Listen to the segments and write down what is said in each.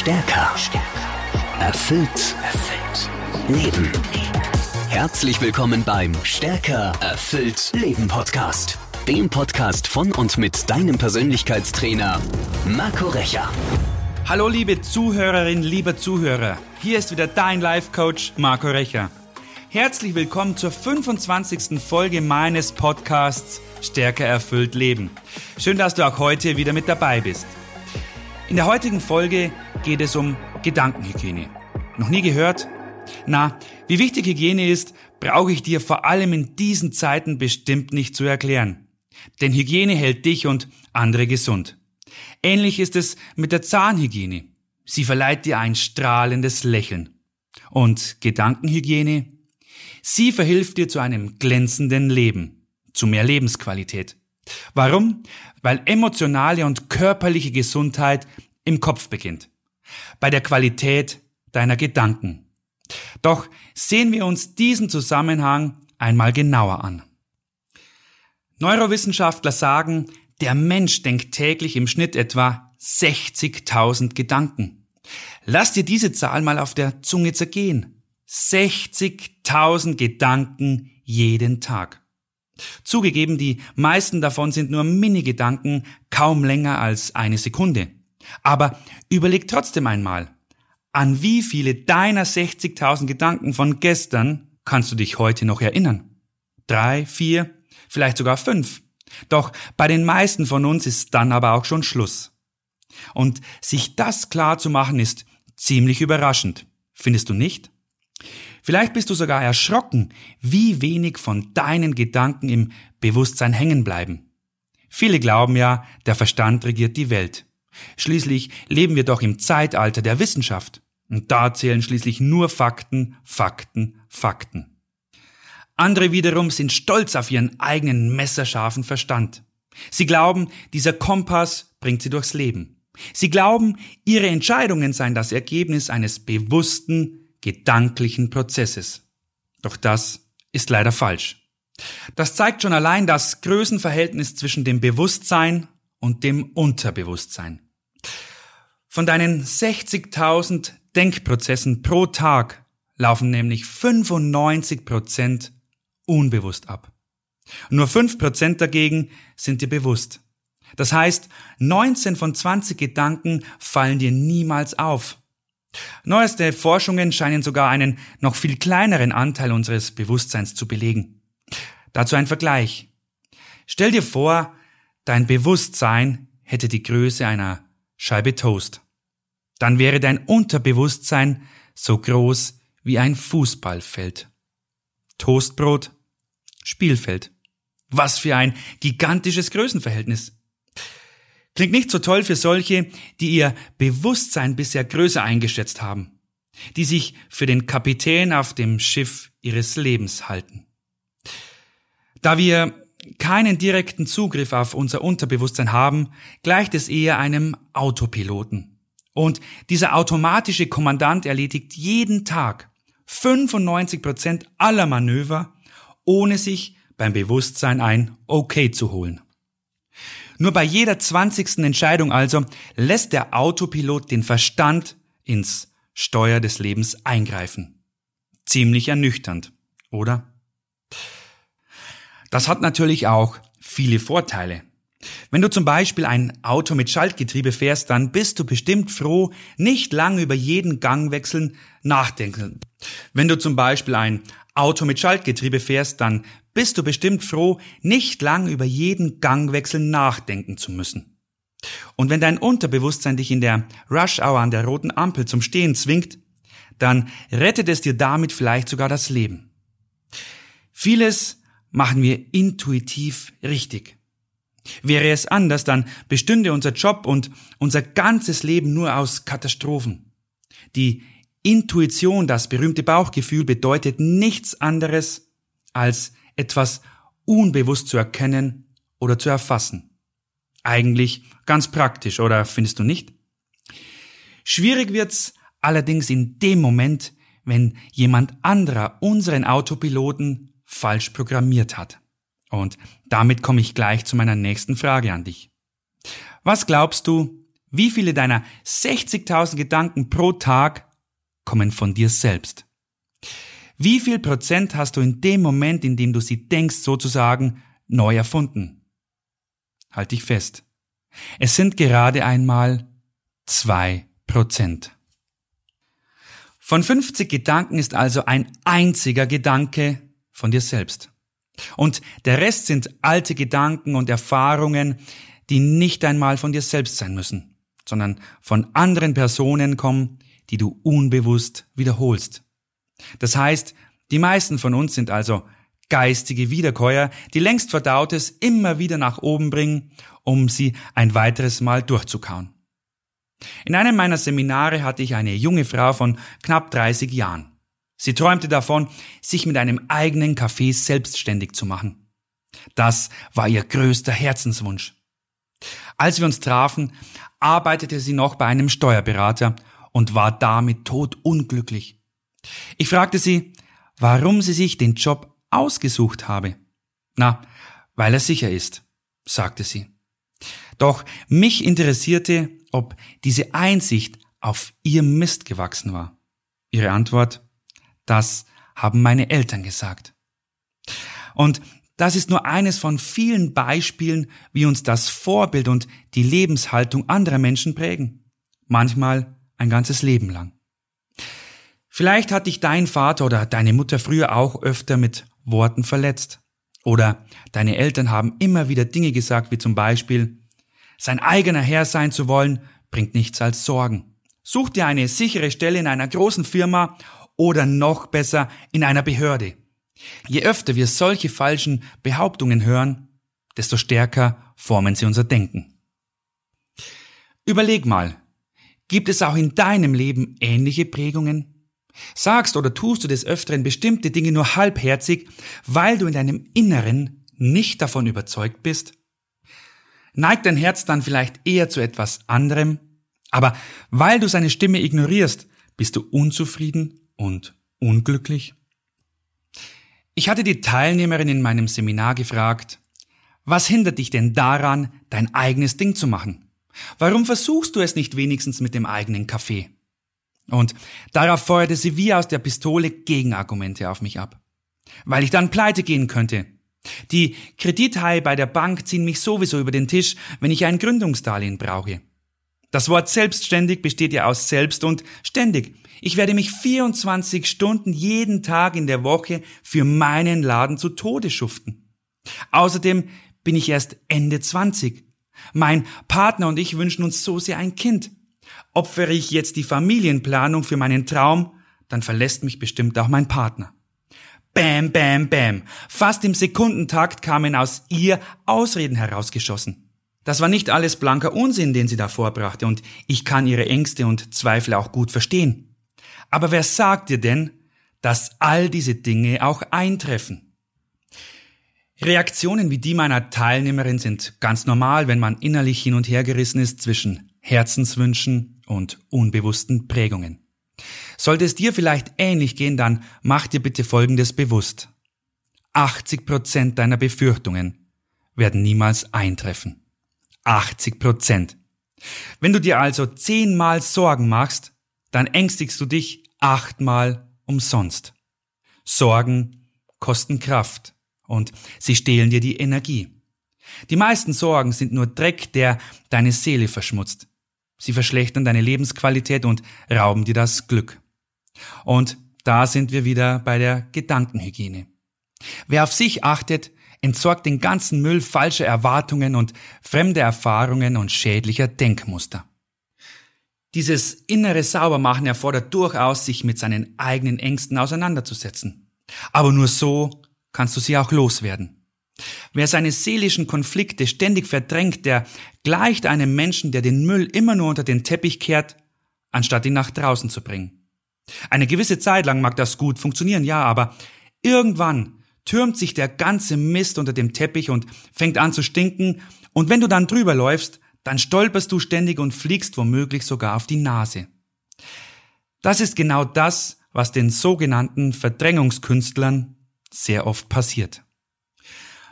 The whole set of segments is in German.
Stärker. Erfüllt. Erfüllt. Leben. Herzlich willkommen beim Stärker. Erfüllt. Leben Podcast. Dem Podcast von und mit deinem Persönlichkeitstrainer Marco Recher. Hallo liebe Zuhörerin, lieber Zuhörer. Hier ist wieder dein Life Coach Marco Recher. Herzlich willkommen zur 25. Folge meines Podcasts Stärker erfüllt Leben. Schön, dass du auch heute wieder mit dabei bist. In der heutigen Folge geht es um Gedankenhygiene. Noch nie gehört? Na, wie wichtig Hygiene ist, brauche ich dir vor allem in diesen Zeiten bestimmt nicht zu erklären. Denn Hygiene hält dich und andere gesund. Ähnlich ist es mit der Zahnhygiene. Sie verleiht dir ein strahlendes Lächeln. Und Gedankenhygiene? Sie verhilft dir zu einem glänzenden Leben, zu mehr Lebensqualität. Warum? Weil emotionale und körperliche Gesundheit im Kopf beginnt. Bei der Qualität deiner Gedanken. Doch sehen wir uns diesen Zusammenhang einmal genauer an. Neurowissenschaftler sagen, der Mensch denkt täglich im Schnitt etwa 60.000 Gedanken. Lass dir diese Zahl mal auf der Zunge zergehen. 60.000 Gedanken jeden Tag. Zugegeben, die meisten davon sind nur Mini-Gedanken, kaum länger als eine Sekunde. Aber überleg trotzdem einmal, an wie viele deiner 60.000 Gedanken von gestern kannst du dich heute noch erinnern? Drei, vier, vielleicht sogar fünf. Doch bei den meisten von uns ist dann aber auch schon Schluss. Und sich das klar zu machen ist ziemlich überraschend. Findest du nicht? Vielleicht bist du sogar erschrocken, wie wenig von deinen Gedanken im Bewusstsein hängen bleiben. Viele glauben ja, der Verstand regiert die Welt. Schließlich leben wir doch im Zeitalter der Wissenschaft. Und da zählen schließlich nur Fakten, Fakten, Fakten. Andere wiederum sind stolz auf ihren eigenen messerscharfen Verstand. Sie glauben, dieser Kompass bringt sie durchs Leben. Sie glauben, ihre Entscheidungen seien das Ergebnis eines bewussten, gedanklichen Prozesses. Doch das ist leider falsch. Das zeigt schon allein das Größenverhältnis zwischen dem Bewusstsein und dem Unterbewusstsein. Von deinen 60.000 Denkprozessen pro Tag laufen nämlich 95 Prozent unbewusst ab. Nur 5 Prozent dagegen sind dir bewusst. Das heißt, 19 von 20 Gedanken fallen dir niemals auf. Neueste Forschungen scheinen sogar einen noch viel kleineren Anteil unseres Bewusstseins zu belegen. Dazu ein Vergleich. Stell dir vor, dein Bewusstsein hätte die Größe einer Scheibe Toast. Dann wäre dein Unterbewusstsein so groß wie ein Fußballfeld. Toastbrot, Spielfeld. Was für ein gigantisches Größenverhältnis. Klingt nicht so toll für solche, die ihr Bewusstsein bisher größer eingeschätzt haben, die sich für den Kapitän auf dem Schiff ihres Lebens halten. Da wir keinen direkten Zugriff auf unser Unterbewusstsein haben, gleicht es eher einem Autopiloten. Und dieser automatische Kommandant erledigt jeden Tag 95 Prozent aller Manöver, ohne sich beim Bewusstsein ein Okay zu holen. Nur bei jeder zwanzigsten Entscheidung also lässt der Autopilot den Verstand ins Steuer des Lebens eingreifen. Ziemlich ernüchternd, oder? Das hat natürlich auch viele Vorteile. Wenn du zum Beispiel ein Auto mit Schaltgetriebe fährst, dann bist du bestimmt froh, nicht lang über jeden Gangwechsel nachdenken. Wenn du zum Beispiel ein Auto mit Schaltgetriebe fährst, dann bist du bestimmt froh, nicht lang über jeden Gangwechsel nachdenken zu müssen. Und wenn dein Unterbewusstsein dich in der Rush-Hour an der roten Ampel zum Stehen zwingt, dann rettet es dir damit vielleicht sogar das Leben. Vieles machen wir intuitiv richtig. Wäre es anders, dann bestünde unser Job und unser ganzes Leben nur aus Katastrophen. Die Intuition, das berühmte Bauchgefühl, bedeutet nichts anderes als etwas unbewusst zu erkennen oder zu erfassen. Eigentlich ganz praktisch, oder findest du nicht? Schwierig wird's allerdings in dem Moment, wenn jemand anderer unseren Autopiloten falsch programmiert hat. Und damit komme ich gleich zu meiner nächsten Frage an dich. Was glaubst du, Wie viele deiner 60.000 Gedanken pro Tag kommen von dir selbst? Wie viel Prozent hast du in dem Moment, in dem du sie denkst, sozusagen neu erfunden? Halt dich fest. Es sind gerade einmal zwei Prozent. Von 50 Gedanken ist also ein einziger Gedanke von dir selbst. Und der Rest sind alte Gedanken und Erfahrungen, die nicht einmal von dir selbst sein müssen, sondern von anderen Personen kommen, die du unbewusst wiederholst. Das heißt, die meisten von uns sind also geistige Wiederkäuer, die längst Verdautes immer wieder nach oben bringen, um sie ein weiteres Mal durchzukauen. In einem meiner Seminare hatte ich eine junge Frau von knapp 30 Jahren. Sie träumte davon, sich mit einem eigenen Café selbstständig zu machen. Das war ihr größter Herzenswunsch. Als wir uns trafen, arbeitete sie noch bei einem Steuerberater und war damit todunglücklich. Ich fragte sie, warum sie sich den Job ausgesucht habe. Na, weil er sicher ist, sagte sie. Doch mich interessierte, ob diese Einsicht auf ihr Mist gewachsen war. Ihre Antwort, das haben meine Eltern gesagt. Und das ist nur eines von vielen Beispielen, wie uns das Vorbild und die Lebenshaltung anderer Menschen prägen. Manchmal ein ganzes Leben lang. Vielleicht hat dich dein Vater oder deine Mutter früher auch öfter mit Worten verletzt. Oder deine Eltern haben immer wieder Dinge gesagt, wie zum Beispiel, sein eigener Herr sein zu wollen, bringt nichts als Sorgen. Such dir eine sichere Stelle in einer großen Firma oder noch besser in einer Behörde. Je öfter wir solche falschen Behauptungen hören, desto stärker formen sie unser Denken. Überleg mal, gibt es auch in deinem Leben ähnliche Prägungen? Sagst oder tust du des Öfteren bestimmte Dinge nur halbherzig, weil du in deinem Inneren nicht davon überzeugt bist? neigt dein Herz dann vielleicht eher zu etwas anderem, aber weil du seine Stimme ignorierst, bist du unzufrieden und unglücklich? Ich hatte die Teilnehmerin in meinem Seminar gefragt, was hindert dich denn daran, dein eigenes Ding zu machen? Warum versuchst du es nicht wenigstens mit dem eigenen Kaffee? Und darauf feuerte sie wie aus der Pistole Gegenargumente auf mich ab. Weil ich dann pleite gehen könnte, die Kredithaie bei der Bank ziehen mich sowieso über den Tisch, wenn ich ein Gründungsdarlehen brauche. Das Wort selbstständig besteht ja aus selbst und ständig. Ich werde mich 24 Stunden jeden Tag in der Woche für meinen Laden zu Tode schuften. Außerdem bin ich erst Ende 20. Mein Partner und ich wünschen uns so sehr ein Kind. Opfere ich jetzt die Familienplanung für meinen Traum, dann verlässt mich bestimmt auch mein Partner. Bam, bam, bam. Fast im Sekundentakt kamen aus ihr Ausreden herausgeschossen. Das war nicht alles blanker Unsinn, den sie da vorbrachte, und ich kann ihre Ängste und Zweifel auch gut verstehen. Aber wer sagt dir denn, dass all diese Dinge auch eintreffen? Reaktionen wie die meiner Teilnehmerin sind ganz normal, wenn man innerlich hin und her gerissen ist zwischen Herzenswünschen und unbewussten Prägungen. Sollte es dir vielleicht ähnlich gehen, dann mach dir bitte Folgendes bewusst. 80 Prozent deiner Befürchtungen werden niemals eintreffen. 80 Prozent. Wenn du dir also zehnmal Sorgen machst, dann ängstigst du dich achtmal umsonst. Sorgen kosten Kraft und sie stehlen dir die Energie. Die meisten Sorgen sind nur Dreck, der deine Seele verschmutzt. Sie verschlechtern deine Lebensqualität und rauben dir das Glück. Und da sind wir wieder bei der Gedankenhygiene. Wer auf sich achtet, entsorgt den ganzen Müll falscher Erwartungen und fremder Erfahrungen und schädlicher Denkmuster. Dieses innere Saubermachen erfordert durchaus, sich mit seinen eigenen Ängsten auseinanderzusetzen. Aber nur so kannst du sie auch loswerden. Wer seine seelischen Konflikte ständig verdrängt, der gleicht einem Menschen, der den Müll immer nur unter den Teppich kehrt, anstatt ihn nach draußen zu bringen. Eine gewisse Zeit lang mag das gut funktionieren, ja, aber irgendwann türmt sich der ganze Mist unter dem Teppich und fängt an zu stinken, und wenn du dann drüber läufst, dann stolperst du ständig und fliegst womöglich sogar auf die Nase. Das ist genau das, was den sogenannten Verdrängungskünstlern sehr oft passiert.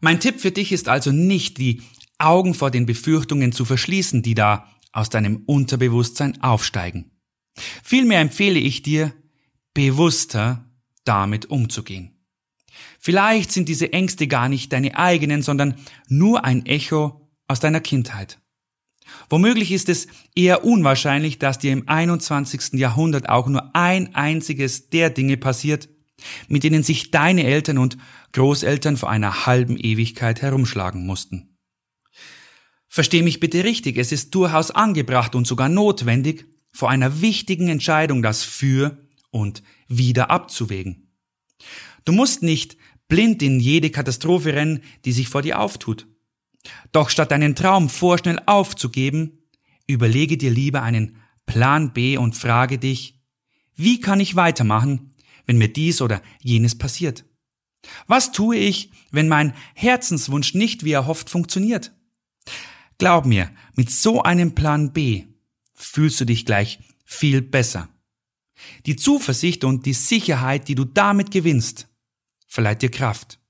Mein Tipp für dich ist also nicht, die Augen vor den Befürchtungen zu verschließen, die da aus deinem Unterbewusstsein aufsteigen. Vielmehr empfehle ich dir, bewusster damit umzugehen. Vielleicht sind diese Ängste gar nicht deine eigenen, sondern nur ein Echo aus deiner Kindheit. Womöglich ist es eher unwahrscheinlich, dass dir im 21. Jahrhundert auch nur ein einziges der Dinge passiert, mit denen sich deine Eltern und Großeltern vor einer halben Ewigkeit herumschlagen mussten. Versteh mich bitte richtig, es ist durchaus angebracht und sogar notwendig, vor einer wichtigen Entscheidung das Für und Wider abzuwägen. Du musst nicht blind in jede Katastrophe rennen, die sich vor dir auftut. Doch statt deinen Traum vorschnell aufzugeben, überlege dir lieber einen Plan B und frage dich, wie kann ich weitermachen, wenn mir dies oder jenes passiert? Was tue ich, wenn mein Herzenswunsch nicht wie erhofft funktioniert? Glaub mir, mit so einem Plan B fühlst du dich gleich viel besser. Die Zuversicht und die Sicherheit, die du damit gewinnst, verleiht dir Kraft.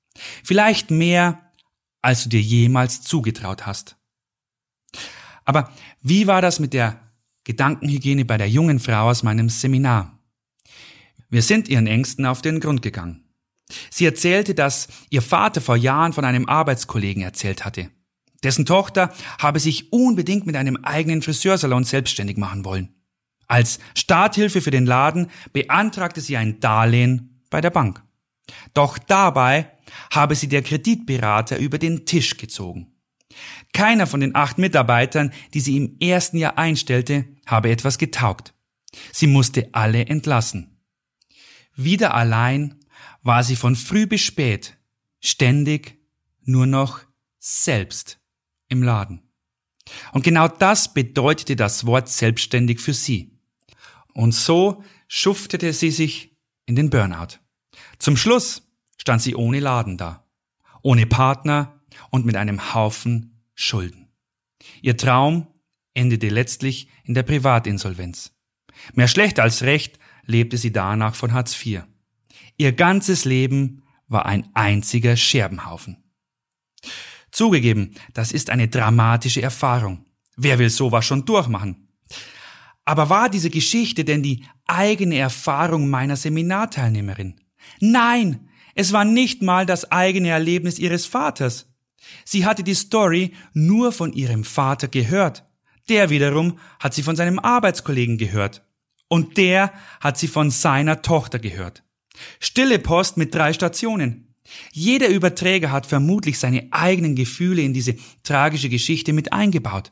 Vielleicht mehr, als du dir jemals zugetraut hast. Aber wie war das mit der Gedankenhygiene bei der jungen Frau aus meinem Seminar? Wir sind ihren Ängsten auf den Grund gegangen. Sie erzählte, dass ihr Vater vor Jahren von einem Arbeitskollegen erzählt hatte. Dessen Tochter habe sich unbedingt mit einem eigenen Friseursalon selbstständig machen wollen. Als Starthilfe für den Laden beantragte sie ein Darlehen bei der Bank. Doch dabei habe sie der Kreditberater über den Tisch gezogen. Keiner von den acht Mitarbeitern, die sie im ersten Jahr einstellte, habe etwas getaugt. Sie musste alle entlassen. Wieder allein war sie von früh bis spät ständig nur noch selbst im Laden. Und genau das bedeutete das Wort selbstständig für sie. Und so schuftete sie sich in den Burnout. Zum Schluss stand sie ohne Laden da, ohne Partner und mit einem Haufen Schulden. Ihr Traum endete letztlich in der Privatinsolvenz. Mehr schlecht als recht lebte sie danach von Hartz IV. Ihr ganzes Leben war ein einziger Scherbenhaufen. Zugegeben, das ist eine dramatische Erfahrung. Wer will sowas schon durchmachen? Aber war diese Geschichte denn die eigene Erfahrung meiner Seminarteilnehmerin? Nein, es war nicht mal das eigene Erlebnis ihres Vaters. Sie hatte die Story nur von ihrem Vater gehört. Der wiederum hat sie von seinem Arbeitskollegen gehört. Und der hat sie von seiner Tochter gehört. Stille Post mit drei Stationen. Jeder Überträger hat vermutlich seine eigenen Gefühle in diese tragische Geschichte mit eingebaut.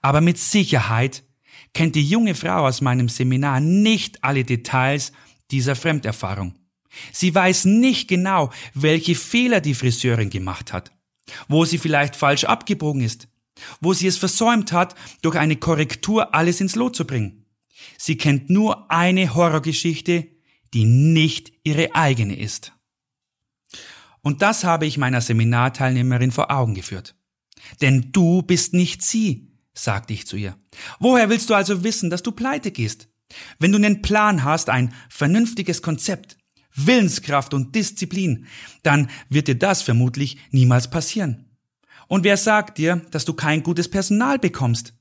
Aber mit Sicherheit kennt die junge Frau aus meinem Seminar nicht alle Details dieser Fremderfahrung. Sie weiß nicht genau, welche Fehler die Friseurin gemacht hat, wo sie vielleicht falsch abgebogen ist, wo sie es versäumt hat, durch eine Korrektur alles ins Lot zu bringen. Sie kennt nur eine Horrorgeschichte, die nicht ihre eigene ist. Und das habe ich meiner Seminarteilnehmerin vor Augen geführt. Denn du bist nicht sie, sagte ich zu ihr. Woher willst du also wissen, dass du pleite gehst? Wenn du einen Plan hast, ein vernünftiges Konzept, Willenskraft und Disziplin, dann wird dir das vermutlich niemals passieren. Und wer sagt dir, dass du kein gutes Personal bekommst?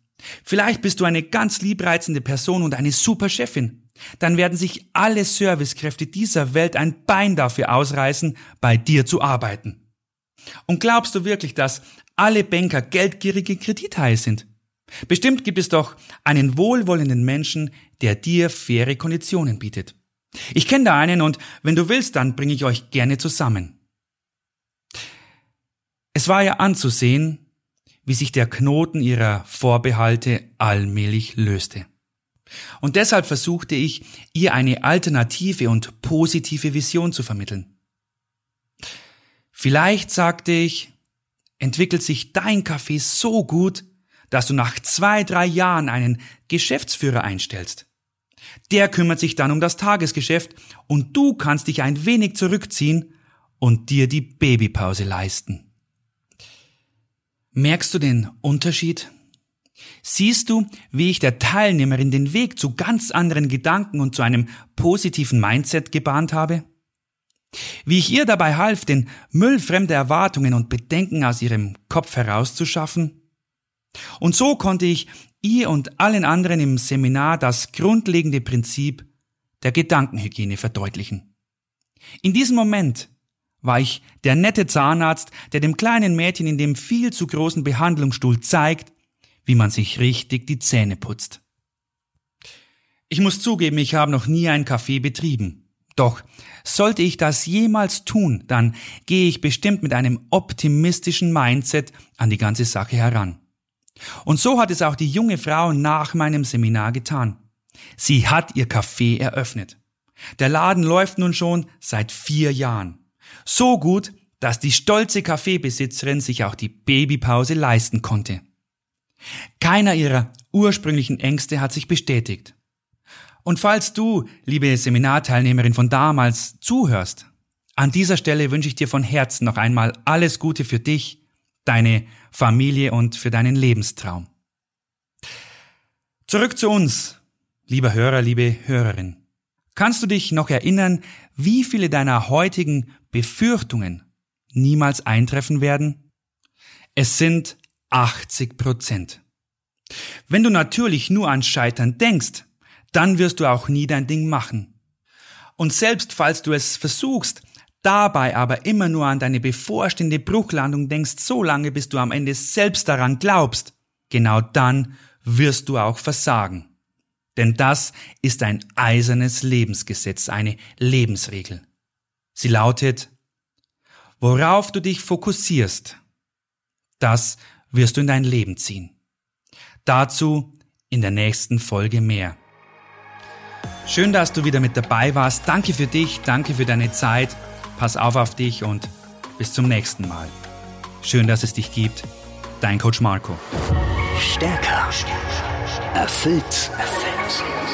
Vielleicht bist du eine ganz liebreizende Person und eine super Chefin. Dann werden sich alle Servicekräfte dieser Welt ein Bein dafür ausreißen, bei dir zu arbeiten. Und glaubst du wirklich, dass alle Banker geldgierige Kredithaie sind? Bestimmt gibt es doch einen wohlwollenden Menschen, der dir faire Konditionen bietet. Ich kenne da einen und wenn du willst, dann bringe ich euch gerne zusammen. Es war ja anzusehen, wie sich der Knoten ihrer Vorbehalte allmählich löste. Und deshalb versuchte ich, ihr eine alternative und positive Vision zu vermitteln. Vielleicht, sagte ich, entwickelt sich dein Café so gut, dass du nach zwei, drei Jahren einen Geschäftsführer einstellst. Der kümmert sich dann um das Tagesgeschäft und du kannst dich ein wenig zurückziehen und dir die Babypause leisten. Merkst du den Unterschied? Siehst du, wie ich der Teilnehmerin den Weg zu ganz anderen Gedanken und zu einem positiven Mindset gebahnt habe? Wie ich ihr dabei half, den Müll fremder Erwartungen und Bedenken aus ihrem Kopf herauszuschaffen? Und so konnte ich ihr und allen anderen im Seminar das grundlegende Prinzip der Gedankenhygiene verdeutlichen. In diesem Moment war ich der nette Zahnarzt, der dem kleinen Mädchen in dem viel zu großen Behandlungsstuhl zeigt, wie man sich richtig die Zähne putzt. Ich muss zugeben, ich habe noch nie ein Café betrieben. Doch sollte ich das jemals tun, dann gehe ich bestimmt mit einem optimistischen Mindset an die ganze Sache heran. Und so hat es auch die junge Frau nach meinem Seminar getan. Sie hat ihr Café eröffnet. Der Laden läuft nun schon seit vier Jahren. So gut, dass die stolze Kaffeebesitzerin sich auch die Babypause leisten konnte. Keiner ihrer ursprünglichen Ängste hat sich bestätigt. Und falls du, liebe Seminarteilnehmerin von damals, zuhörst, an dieser Stelle wünsche ich dir von Herzen noch einmal alles Gute für dich, deine Familie und für deinen Lebenstraum. Zurück zu uns, lieber Hörer, liebe Hörerin. Kannst du dich noch erinnern, wie viele deiner heutigen Befürchtungen niemals eintreffen werden? Es sind 80 Prozent. Wenn du natürlich nur an Scheitern denkst, dann wirst du auch nie dein Ding machen. Und selbst falls du es versuchst, dabei aber immer nur an deine bevorstehende Bruchlandung denkst, so lange bis du am Ende selbst daran glaubst, genau dann wirst du auch versagen. Denn das ist ein eisernes Lebensgesetz, eine Lebensregel. Sie lautet, worauf du dich fokussierst, das wirst du in dein Leben ziehen. Dazu in der nächsten Folge mehr. Schön, dass du wieder mit dabei warst. Danke für dich, danke für deine Zeit. Pass auf auf dich und bis zum nächsten Mal. Schön, dass es dich gibt. Dein Coach Marco. Stärker. Erfüllt. Erfüllt.